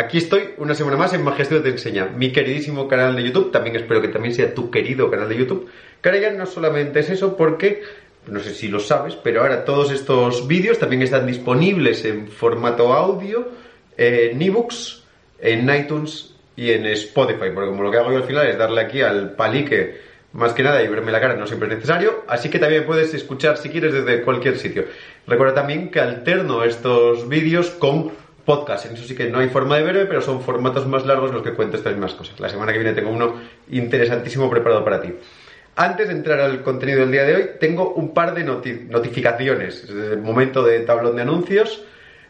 Aquí estoy una semana más en Magia Estudio Te Enseña, mi queridísimo canal de YouTube, también espero que también sea tu querido canal de YouTube, que ahora ya no solamente es eso porque, no sé si lo sabes, pero ahora todos estos vídeos también están disponibles en formato audio, en ebooks, en iTunes y en Spotify, porque como lo que hago yo al final es darle aquí al palique más que nada y verme la cara no siempre es necesario, así que también puedes escuchar si quieres desde cualquier sitio. Recuerda también que alterno estos vídeos con podcast. En eso sí que no hay forma de verme, pero son formatos más largos los que cuento estas mismas cosas. La semana que viene tengo uno interesantísimo preparado para ti. Antes de entrar al contenido del día de hoy, tengo un par de notificaciones. Desde el momento de tablón de anuncios,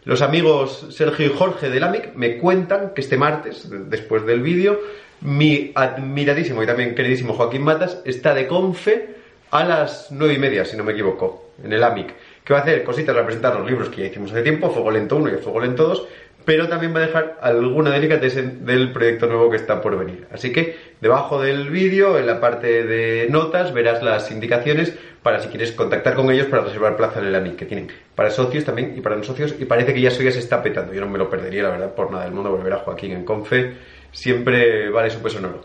los amigos Sergio y Jorge del AMIC me cuentan que este martes, después del vídeo, mi admiradísimo y también queridísimo Joaquín Matas está de confe a las nueve y media, si no me equivoco, en el AMIC que va a hacer cositas para presentar los libros que ya hicimos hace tiempo, Fuego Lento 1 y Fuego Lento 2, pero también va a dejar alguna delicatessen del proyecto nuevo que está por venir. Así que debajo del vídeo, en la parte de notas, verás las indicaciones para si quieres contactar con ellos para reservar plaza en el ANIC, que tienen para socios también y para no socios, y parece que ya eso ya se está petando. Yo no me lo perdería, la verdad, por nada del mundo, volver a Joaquín en Confe siempre vale su peso en oro.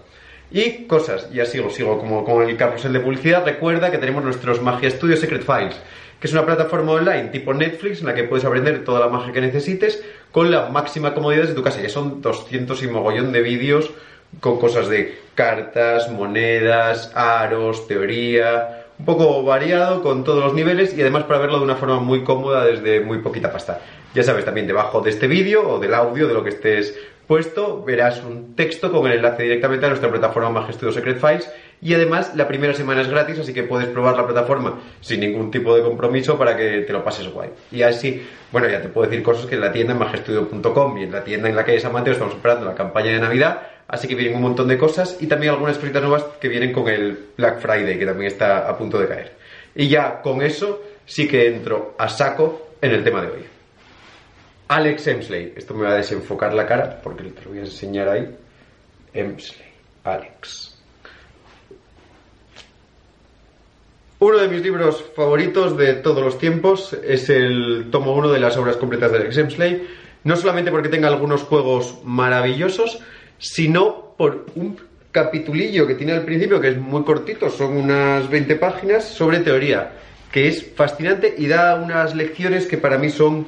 Y cosas, ya sigo, sigo como con el carrusel de publicidad. Recuerda que tenemos nuestros Magia Studio Secret Files que es una plataforma online tipo Netflix en la que puedes aprender toda la magia que necesites con la máxima comodidad de tu casa. Ya son 200 y mogollón de vídeos con cosas de cartas, monedas, aros, teoría, un poco variado con todos los niveles y además para verlo de una forma muy cómoda desde muy poquita pasta. Ya sabes, también debajo de este vídeo o del audio de lo que estés puesto verás un texto con el enlace directamente a nuestra plataforma Magistudio Secret Files y además la primera semana es gratis, así que puedes probar la plataforma sin ningún tipo de compromiso para que te lo pases guay. Y así, bueno, ya te puedo decir cosas que en la tienda en magistudio.com y en la tienda en la calle San Mateo estamos esperando la campaña de Navidad, así que vienen un montón de cosas y también algunas cositas nuevas que vienen con el Black Friday, que también está a punto de caer. Y ya con eso sí que entro a saco en el tema de hoy. Alex Emsley. Esto me va a desenfocar la cara porque te lo voy a enseñar ahí. Emsley. Alex. Uno de mis libros favoritos de todos los tiempos es el tomo 1 de las obras completas de Alex Emsley. No solamente porque tenga algunos juegos maravillosos, sino por un capitulillo que tiene al principio, que es muy cortito, son unas 20 páginas, sobre teoría, que es fascinante y da unas lecciones que para mí son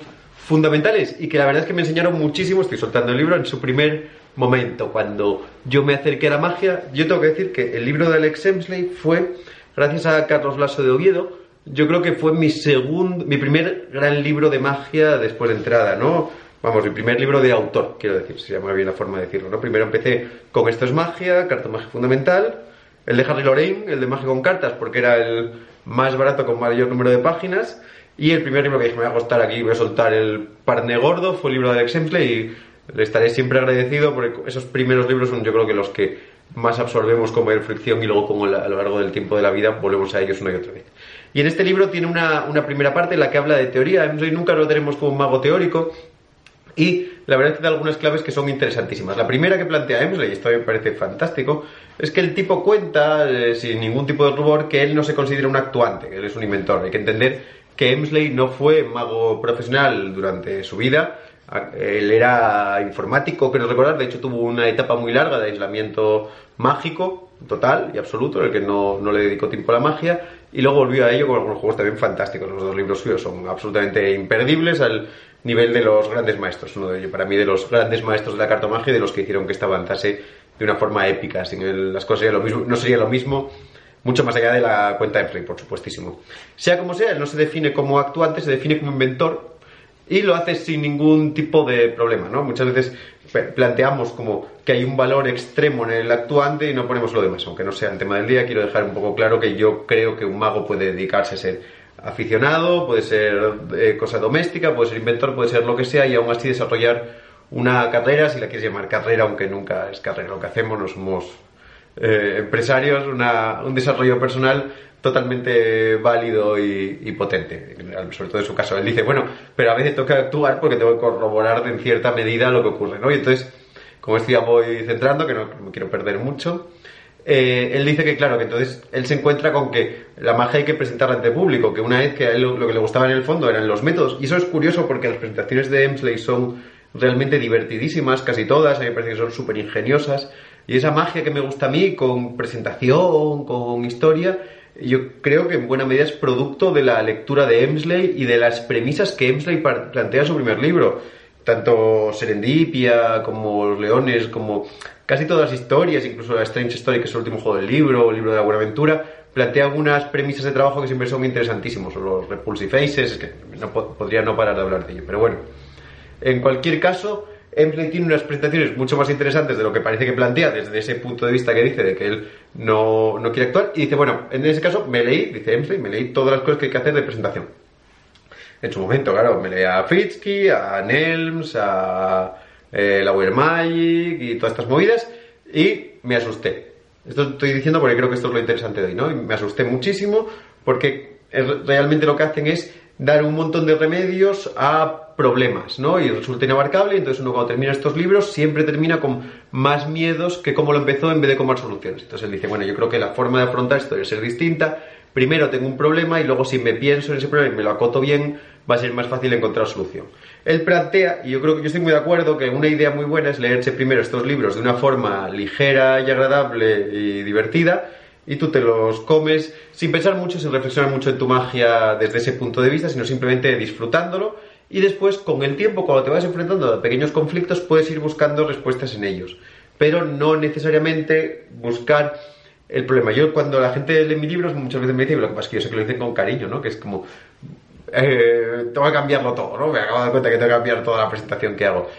fundamentales y que la verdad es que me enseñaron muchísimo, estoy soltando el libro, en su primer momento, cuando yo me acerqué a la magia, yo tengo que decir que el libro de Alex Emsley fue, gracias a Carlos Lasso de Oviedo, yo creo que fue mi segundo, mi primer gran libro de magia después de entrada, ¿no? Vamos, mi primer libro de autor, quiero decir, se llama bien la forma de decirlo, ¿no? Primero empecé con Esto es magia, Carta Magia Fundamental, el de Harry Lorraine, el de Magia con Cartas, porque era el más barato con mayor número de páginas, y el primer libro que dije, me voy a acostar aquí, voy a soltar el parne gordo, fue el libro de Alex y le estaré siempre agradecido porque esos primeros libros son yo creo que los que más absorbemos como fricción y luego como a lo largo del tiempo de la vida volvemos a ellos una y otra vez. Y en este libro tiene una, una primera parte en la que habla de teoría. Emsley nunca lo tenemos como un mago teórico, y la verdad es que da algunas claves que son interesantísimas. La primera que plantea Emsley, y esto me parece fantástico, es que el tipo cuenta, eh, sin ningún tipo de rubor, que él no se considera un actuante, que él es un inventor. Hay que entender que Emsley no fue mago profesional durante su vida. Él era informático, quiero recordar, de hecho tuvo una etapa muy larga de aislamiento mágico, total y absoluto, en el que no, no le dedicó tiempo a la magia, y luego volvió a ello con algunos juegos también fantásticos. Los dos libros suyos son absolutamente imperdibles al nivel de los grandes maestros. Uno de ellos, para mí, de los grandes maestros de la cartomagia y de los que hicieron que esta avanzase de una forma épica. Sin las cosas lo mismo, no sería lo mismo mucho más allá de la cuenta de Frey, por supuestísimo. Sea como sea, él no se define como actuante, se define como inventor y lo hace sin ningún tipo de problema, ¿no? Muchas veces planteamos como que hay un valor extremo en el actuante y no ponemos lo demás, aunque no sea el tema del día, quiero dejar un poco claro que yo creo que un mago puede dedicarse a ser aficionado, puede ser eh, cosa doméstica, puede ser inventor, puede ser lo que sea y aún así desarrollar una carrera, si la quieres llamar carrera, aunque nunca es carrera lo que hacemos, no somos eh, empresarios, un desarrollo personal totalmente válido y, potente, sobre todo en su caso. Él dice, bueno, pero a veces toca actuar porque tengo que corroborar en cierta medida lo que ocurre, ¿no? Y entonces, como esto ya voy centrando, que no, me quiero perder mucho, eh, él dice que, claro, que entonces él se encuentra con que la magia hay que presentarla ante público, que una vez que a él lo, lo que le gustaba en el fondo eran los métodos, y eso es curioso porque las presentaciones de Emsley son realmente divertidísimas, casi todas, a mí me parece que son súper ingeniosas, y esa magia que me gusta a mí, con presentación, con historia, yo creo que en buena medida es producto de la lectura de Emsley y de las premisas que Emsley plantea en su primer libro. Tanto Serendipia como Los Leones, como casi todas las historias, incluso la Strange Story, que es el último juego del libro, el libro de la Buenaventura, plantea algunas premisas de trabajo que siempre son interesantísimos. Los Repulsive Faces, que no podría no parar de hablar de ello. Pero bueno, en cualquier caso, Emsley tiene unas presentaciones mucho más interesantes de lo que parece que plantea desde ese punto de vista que dice de que él no, no quiere actuar. Y dice, bueno, en ese caso me leí, dice Emsley, me leí todas las cosas que hay que hacer de presentación. En su momento, claro, me leí a Fritsky, a Nelms, a eh, la Magic y todas estas movidas y me asusté. Esto estoy diciendo porque creo que esto es lo interesante de hoy, ¿no? Y me asusté muchísimo porque realmente lo que hacen es dar un montón de remedios a problemas, ¿no? Y resulta inabarcable, entonces uno cuando termina estos libros siempre termina con más miedos que como lo empezó en vez de con más soluciones. Entonces él dice, bueno, yo creo que la forma de afrontar esto debe ser distinta. Primero tengo un problema y luego si me pienso en ese problema y me lo acoto bien, va a ser más fácil encontrar solución. Él plantea, y yo creo que yo estoy muy de acuerdo, que una idea muy buena es leerse primero estos libros de una forma ligera y agradable y divertida, y tú te los comes sin pensar mucho, sin reflexionar mucho en tu magia desde ese punto de vista, sino simplemente disfrutándolo y después con el tiempo, cuando te vas enfrentando a pequeños conflictos, puedes ir buscando respuestas en ellos, pero no necesariamente buscar el problema. Yo cuando la gente lee mis libros muchas veces me dice, lo que pasa es que yo sé que lo dicen con cariño, ¿no? Que es como, eh, tengo que cambiarlo todo, ¿no? Me acabo de dar cuenta que tengo que cambiar toda la presentación que hago.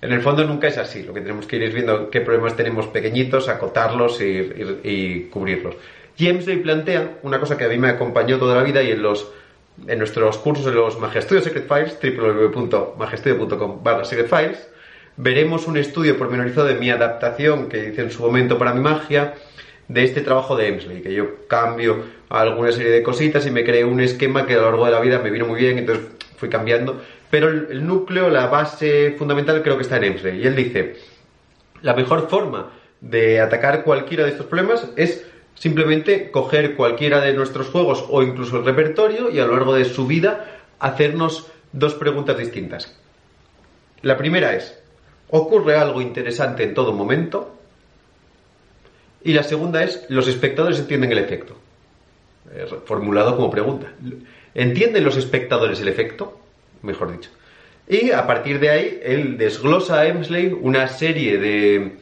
En el fondo nunca es así. Lo que tenemos que ir es viendo qué problemas tenemos pequeñitos, acotarlos y, cubrirlos. James Day plantea una cosa que a mí me acompañó toda la vida y en los en nuestros cursos de los Magistudio Secret Files, www.magistudio.com barra Secret Files, veremos un estudio pormenorizado de mi adaptación que hice en su momento para mi magia de este trabajo de Emsley, que yo cambio alguna serie de cositas y me creé un esquema que a lo largo de la vida me vino muy bien, entonces fui cambiando pero el, núcleo, la base fundamental creo que está en Emsley. Y él dice, la mejor forma de atacar cualquiera de estos problemas es simplemente coger cualquiera de nuestros juegos o incluso el repertorio y a lo largo de su vida hacernos dos preguntas distintas. La primera es, ¿ocurre algo interesante en todo momento? Y la segunda es, ¿los espectadores entienden el efecto? formulado como pregunta. ¿Entienden los espectadores el efecto? mejor dicho. Y a partir de ahí, él desglosa a Emsley una serie de,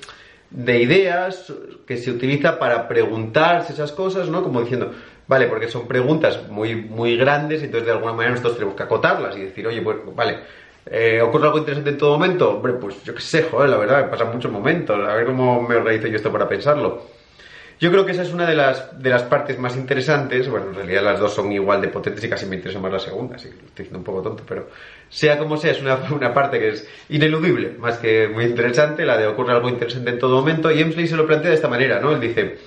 de ideas que se utiliza para preguntarse esas cosas, ¿no? Como diciendo, vale, porque son preguntas muy, muy grandes, entonces de alguna manera nosotros tenemos que acotarlas y decir, oye, pues, vale, eh, ¿ocurre algo interesante en todo momento? Hombre, pues yo qué sé, joder, la verdad, me pasan muchos momentos, a ver cómo me organizo yo esto para pensarlo. Yo creo que esa es una de las, de las partes más interesantes. Bueno, en realidad las dos son igual de potentes y casi me interesa más la segunda, así que estoy diciendo un poco tonto, pero sea como sea, es una, una parte que es ineludible, más que muy interesante, la de ocurre algo interesante en todo momento. Y Emsley se lo plantea de esta manera, ¿no? Él dice,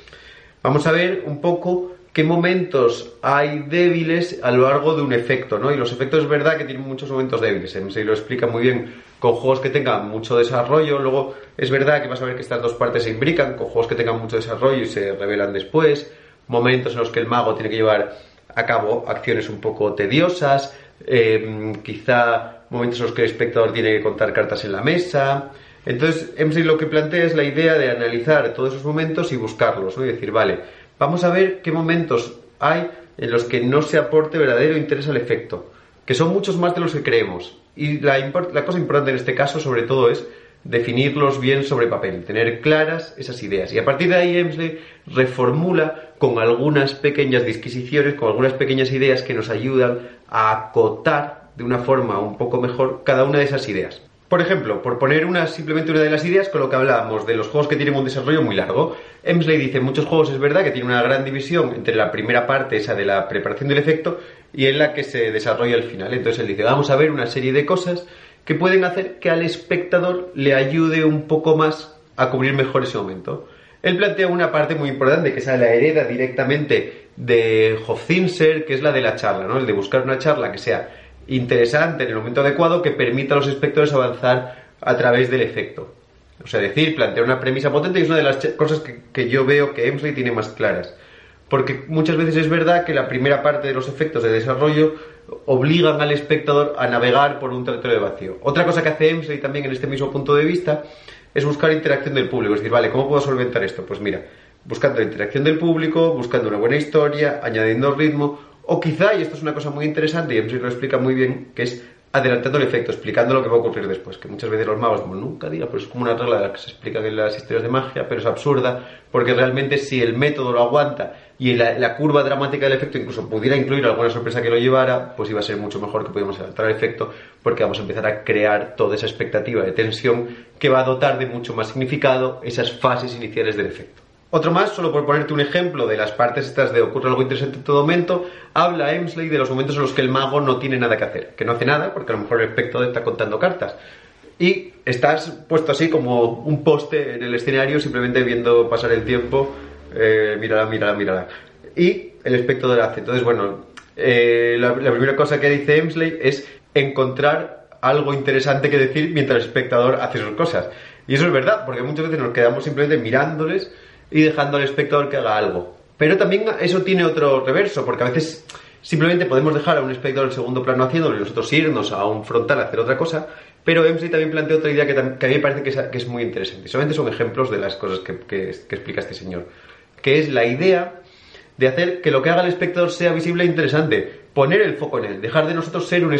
vamos a ver un poco qué momentos hay débiles a lo largo de un efecto, ¿no? Y los efectos es verdad que tienen muchos momentos débiles. Emsley lo explica muy bien con juegos que tengan mucho desarrollo. Luego es verdad que vas a ver que estas dos partes se imbrican, con juegos que tengan mucho desarrollo y se revelan después. Momentos en los que el mago tiene que llevar a cabo acciones un poco tediosas. Eh, quizá momentos en los que el espectador tiene que contar cartas en la mesa. Entonces, MC lo que plantea es la idea de analizar todos esos momentos y buscarlos, ¿no? Y decir, vale, vamos a ver qué momentos hay en los que no se aporte verdadero interés al efecto, que son muchos más de los que creemos. Y la, la cosa importante en este caso, sobre todo, es definirlos bien sobre papel, tener claras esas ideas. Y a partir de ahí Emsley reformula con algunas pequeñas disquisiciones, con algunas pequeñas ideas que nos ayudan a acotar de una forma un poco mejor cada una de esas ideas. Por ejemplo, por poner una, simplemente una de las ideas con lo que hablábamos de los juegos que tienen un desarrollo muy largo, Emsley dice, muchos juegos es verdad que tiene una gran división entre la primera parte, esa de la preparación del efecto, y en la que se desarrolla el final. Entonces él dice, vamos a ver una serie de cosas que pueden hacer que al espectador le ayude un poco más a cubrir mejor ese momento. Él plantea una parte muy importante que es la hereda directamente de Hofzinser, que es la de la charla, ¿no? El de buscar una charla que sea interesante en el momento adecuado que permita a los espectadores avanzar a través del efecto. O sea, decir, plantear una premisa potente y es una de las cosas que, yo veo que Emsley tiene más claras. Porque muchas veces es verdad que la primera parte de los efectos de desarrollo obligan al espectador a navegar por un territorio vacío. Otra cosa que hace Emsley también en este mismo punto de vista es buscar interacción del público. Es decir, vale, ¿cómo puedo solventar esto? Pues mira, buscando la interacción del público, buscando una buena historia, añadiendo ritmo, o quizá, y esto es una cosa muy interesante, y Emsley lo explica muy bien, que es adelantando el efecto, explicando lo que va a ocurrir después. Que muchas veces los magos, como nunca diga, pues es como una regla de la que se explica en las historias de magia, pero es absurda, porque realmente si el método lo aguanta y la, curva dramática del efecto incluso pudiera incluir alguna sorpresa que lo llevara, pues iba a ser mucho mejor que pudiéramos adelantar el efecto, porque vamos a empezar a crear toda esa expectativa de tensión que va a dotar de mucho más significado esas fases iniciales del efecto. Otro más, solo por ponerte un ejemplo de las partes estas de ocurre algo interesante en todo momento, habla Emsley de los momentos en los que el mago no tiene nada que hacer, que no hace nada porque a lo mejor el espectador está contando cartas. Y estás puesto así como un poste en el escenario simplemente viendo pasar el tiempo, eh, mírala, mírala, mírala. Y el espectador hace. Entonces, bueno, eh, la, la primera cosa que dice Emsley es encontrar algo interesante que decir mientras el espectador hace sus cosas. Y eso es verdad, porque muchas veces nos quedamos simplemente mirándoles y dejando al espectador que haga algo. Pero también eso tiene otro reverso, porque a veces simplemente podemos dejar a un espectador en segundo plano haciéndolo y nosotros irnos a un frontal a hacer otra cosa, pero Emsley también plantea otra idea que, a mí me parece que es, muy interesante. Solamente son ejemplos de las cosas que, que explica este señor, que es la idea de hacer que lo que haga el espectador sea visible e interesante, poner el foco en él, dejar de nosotros ser un,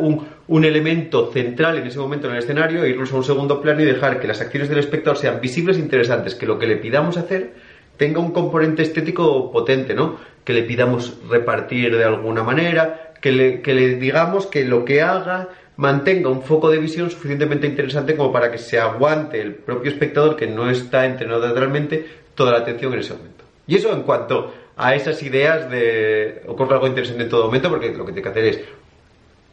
un, un, elemento central en ese momento en el escenario, e irnos a un segundo plano y dejar que las acciones del espectador sean visibles e interesantes, que lo que le pidamos hacer tenga un componente estético potente, ¿no? Que le pidamos repartir de alguna manera, que le, que le digamos que lo que haga mantenga un foco de visión suficientemente interesante como para que se aguante el propio espectador que no está entrenado teatralmente toda la atención en ese momento. Y eso en cuanto a esas ideas de ocurre algo interesante en todo momento, porque lo que tienes que hacer es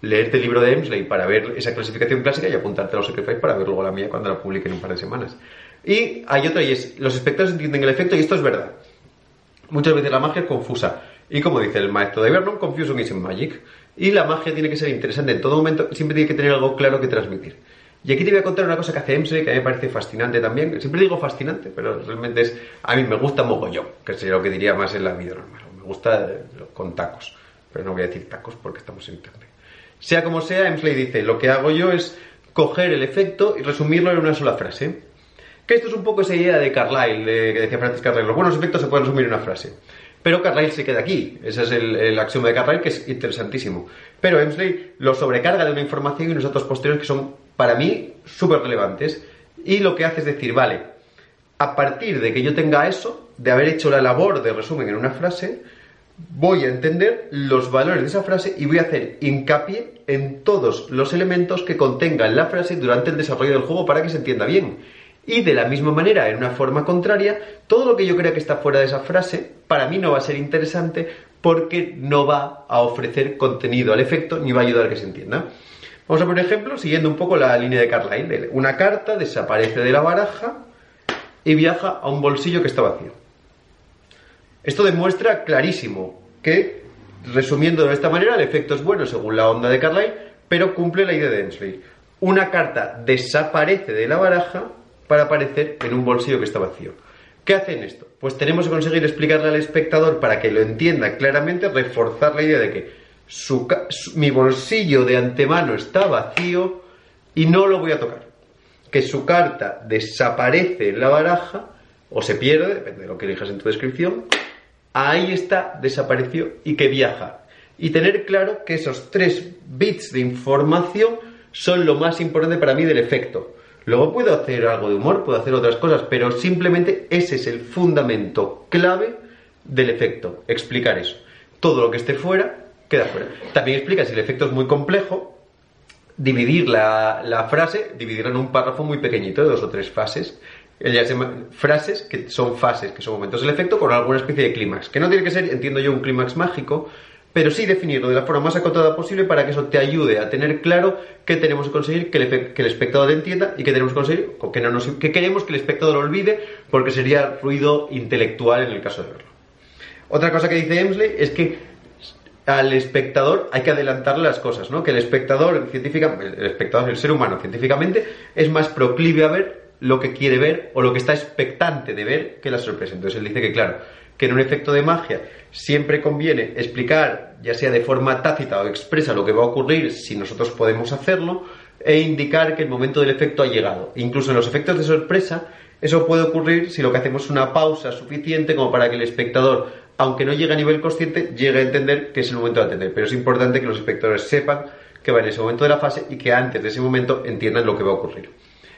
leerte el libro de Emsley para ver esa clasificación clásica y apuntarte a los Sacrifice para ver luego la mía cuando la publique en un par de semanas. Y hay otra, y es, los espectadores entienden el efecto, y esto es verdad. Muchas veces la magia es confusa. Y como dice el maestro de Vernon, confusion is magic. Y la magia tiene que ser interesante en todo momento, siempre tiene que tener algo claro que transmitir. Y aquí te voy a contar una cosa que hace Emsley que a mí me parece fascinante también. Siempre digo fascinante, pero realmente es. A mí me gusta mogollón, que sería lo que diría más en la vida normal. Me gusta eh, con tacos, pero no voy a decir tacos porque estamos en internet. Sea como sea, Emsley dice: Lo que hago yo es coger el efecto y resumirlo en una sola frase. Que esto es un poco esa idea de Carlyle, que decía Francis Carlyle: los buenos efectos se pueden resumir en una frase. Pero Carlyle se queda aquí. Ese es el, el, axioma de Carlyle, que es interesantísimo. Pero Emsley lo sobrecarga de una información y unos datos posteriores que son para mí súper relevantes. Y lo que hace es decir, vale, a partir de que yo tenga eso, de haber hecho la labor de resumen en una frase, voy a entender los valores de esa frase y voy a hacer hincapié en todos los elementos que contenga la frase durante el desarrollo del juego para que se entienda bien. Y de la misma manera, en una forma contraria, todo lo que yo crea que está fuera de esa frase, para mí no va a ser interesante porque no va a ofrecer contenido al efecto ni va a ayudar a que se entienda. Vamos a poner ejemplo siguiendo un poco la línea de Carlyle. Una carta desaparece de la baraja y viaja a un bolsillo que está vacío. Esto demuestra clarísimo que, resumiendo de esta manera, el efecto es bueno según la onda de Carlyle, pero cumple la idea de Ensley. Una carta desaparece de la baraja para aparecer en un bolsillo que está vacío. ¿Qué hace en esto? Pues tenemos que conseguir explicarle al espectador para que lo entienda claramente, reforzar la idea de que mi bolsillo de antemano está vacío y no lo voy a tocar. Que su carta desaparece en la baraja o se pierde, depende de lo que elijas en tu descripción. Ahí está, desapareció y que viaja. Y tener claro que esos tres bits de información son lo más importante para mí del efecto. Luego puedo hacer algo de humor, puedo hacer otras cosas, pero simplemente ese es el fundamento clave del efecto, explicar eso. Todo lo que esté fuera queda fuera. También explica si el efecto es muy complejo, dividir la, frase, dividirla en un párrafo muy pequeñito de dos o tres fases. Ella se frases que son fases, que son momentos del efecto con alguna especie de clímax. Que no tiene que ser, entiendo yo, un clímax mágico, pero sí definirlo de la forma más acotada posible para que eso te ayude a tener claro qué tenemos que conseguir que el, que el espectador entienda y qué tenemos que conseguir, que, no nos, que queremos que el espectador olvide, porque sería ruido intelectual en el caso de verlo. Otra cosa que dice Emsley es que al espectador hay que adelantarle las cosas, ¿no? Que el espectador, científica, el espectador, el ser humano, científicamente, es más proclive a ver lo que quiere ver o lo que está expectante de ver que la sorpresa. Entonces él dice que, claro, que en un efecto de magia siempre conviene explicar, ya sea de forma tácita o expresa, lo que va a ocurrir si nosotros podemos hacerlo, e indicar que el momento del efecto ha llegado. Incluso en los efectos de sorpresa, eso puede ocurrir si lo que hacemos es una pausa suficiente como para que el espectador, aunque no llegue a nivel consciente, llegue a entender que es el momento de atender. Pero es importante que los espectadores sepan que va en ese momento de la fase y que antes de ese momento entiendan lo que va a ocurrir.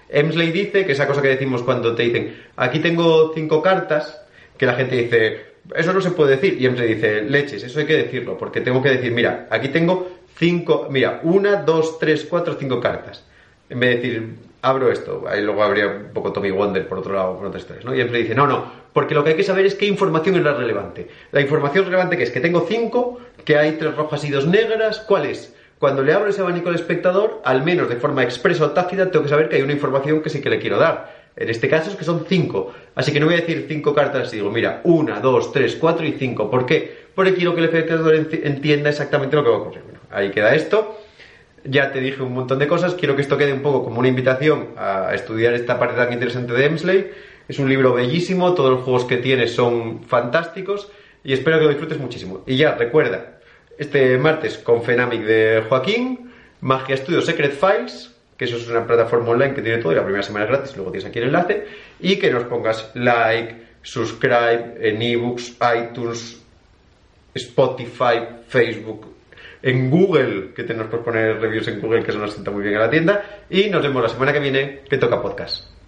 Emsley dice que esa cosa que decimos cuando te dicen, aquí tengo cinco cartas, que la gente dice, eso no se puede decir. Y Emsley dice, leches, eso hay que decirlo, porque tengo que decir, mira, aquí tengo cinco, mira, una, dos, tres, cuatro, cinco cartas. En vez de decir, abro esto, ahí luego habría un poco Tommy Wonder por otro lado, por otras tres, ¿no? Y Emsley dice, no, no, porque lo que hay que saber es qué información es la relevante. La información relevante que es que tengo cinco, que hay tres rojas y dos negras, ¿cuál es? Cuando le abro ese abanico al espectador, al menos de forma expresa o tácita, tengo que saber que hay una información que sí que le quiero dar. En este caso es que son cinco. Así que no voy a decir cinco cartas digo, mira, una, dos, tres, cuatro y cinco. ¿Por qué? Porque quiero que el espectador entienda exactamente lo que va a ocurrir. Bueno, ahí queda esto. Ya te dije un montón de cosas. Quiero que esto quede un poco como una invitación a estudiar esta parte tan interesante de Emsley. Es un libro bellísimo, todos los juegos que tiene son fantásticos y espero que lo disfrutes muchísimo. Y ya, recuerda, este martes con Fenamic de Joaquín, Magia Studio Secret Files, que eso es una plataforma online que tiene todo y la primera semana es gratis, luego tienes aquí el enlace, y que nos pongas like, subscribe en ebooks, iTunes, Spotify, Facebook, en Google, que tenemos por poner reviews en Google, que eso nos sienta muy bien a la tienda, y nos vemos la semana que viene, que toca podcast.